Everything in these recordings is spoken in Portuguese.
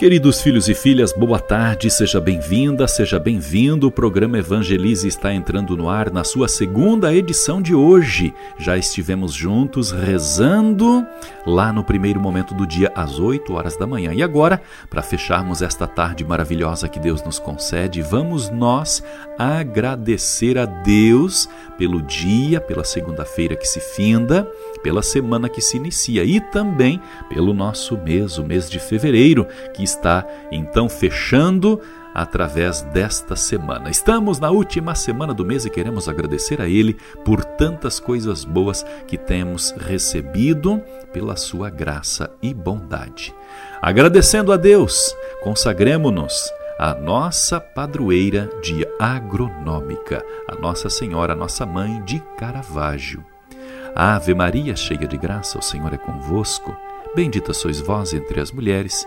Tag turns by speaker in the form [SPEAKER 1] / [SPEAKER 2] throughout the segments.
[SPEAKER 1] Queridos filhos e filhas, boa tarde, seja bem-vinda, seja bem-vindo. O programa Evangelize está entrando no ar na sua segunda edição de hoje. Já estivemos juntos rezando lá no primeiro momento do dia, às 8 horas da manhã. E agora, para fecharmos esta tarde maravilhosa que Deus nos concede, vamos nós agradecer a Deus pelo dia, pela segunda-feira que se finda, pela semana que se inicia e também pelo nosso mês, o mês de fevereiro, que está então fechando através desta semana. Estamos na última semana do mês e queremos agradecer a Ele por tantas coisas boas que temos recebido pela Sua graça e bondade. Agradecendo a Deus, consagremos-nos à nossa padroeira de agronômica, a Nossa Senhora, nossa mãe de Caravaggio. Ave Maria, cheia de graça, o Senhor é convosco. Bendita sois vós entre as mulheres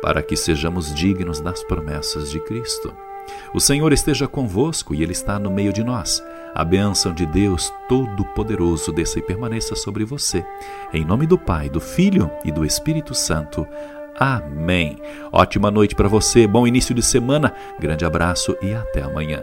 [SPEAKER 1] para que sejamos dignos das promessas de Cristo. O Senhor esteja convosco e Ele está no meio de nós. A bênção de Deus Todo-Poderoso desça e permaneça sobre você. Em nome do Pai, do Filho e do Espírito Santo. Amém. Ótima noite para você, bom início de semana, grande abraço e até amanhã.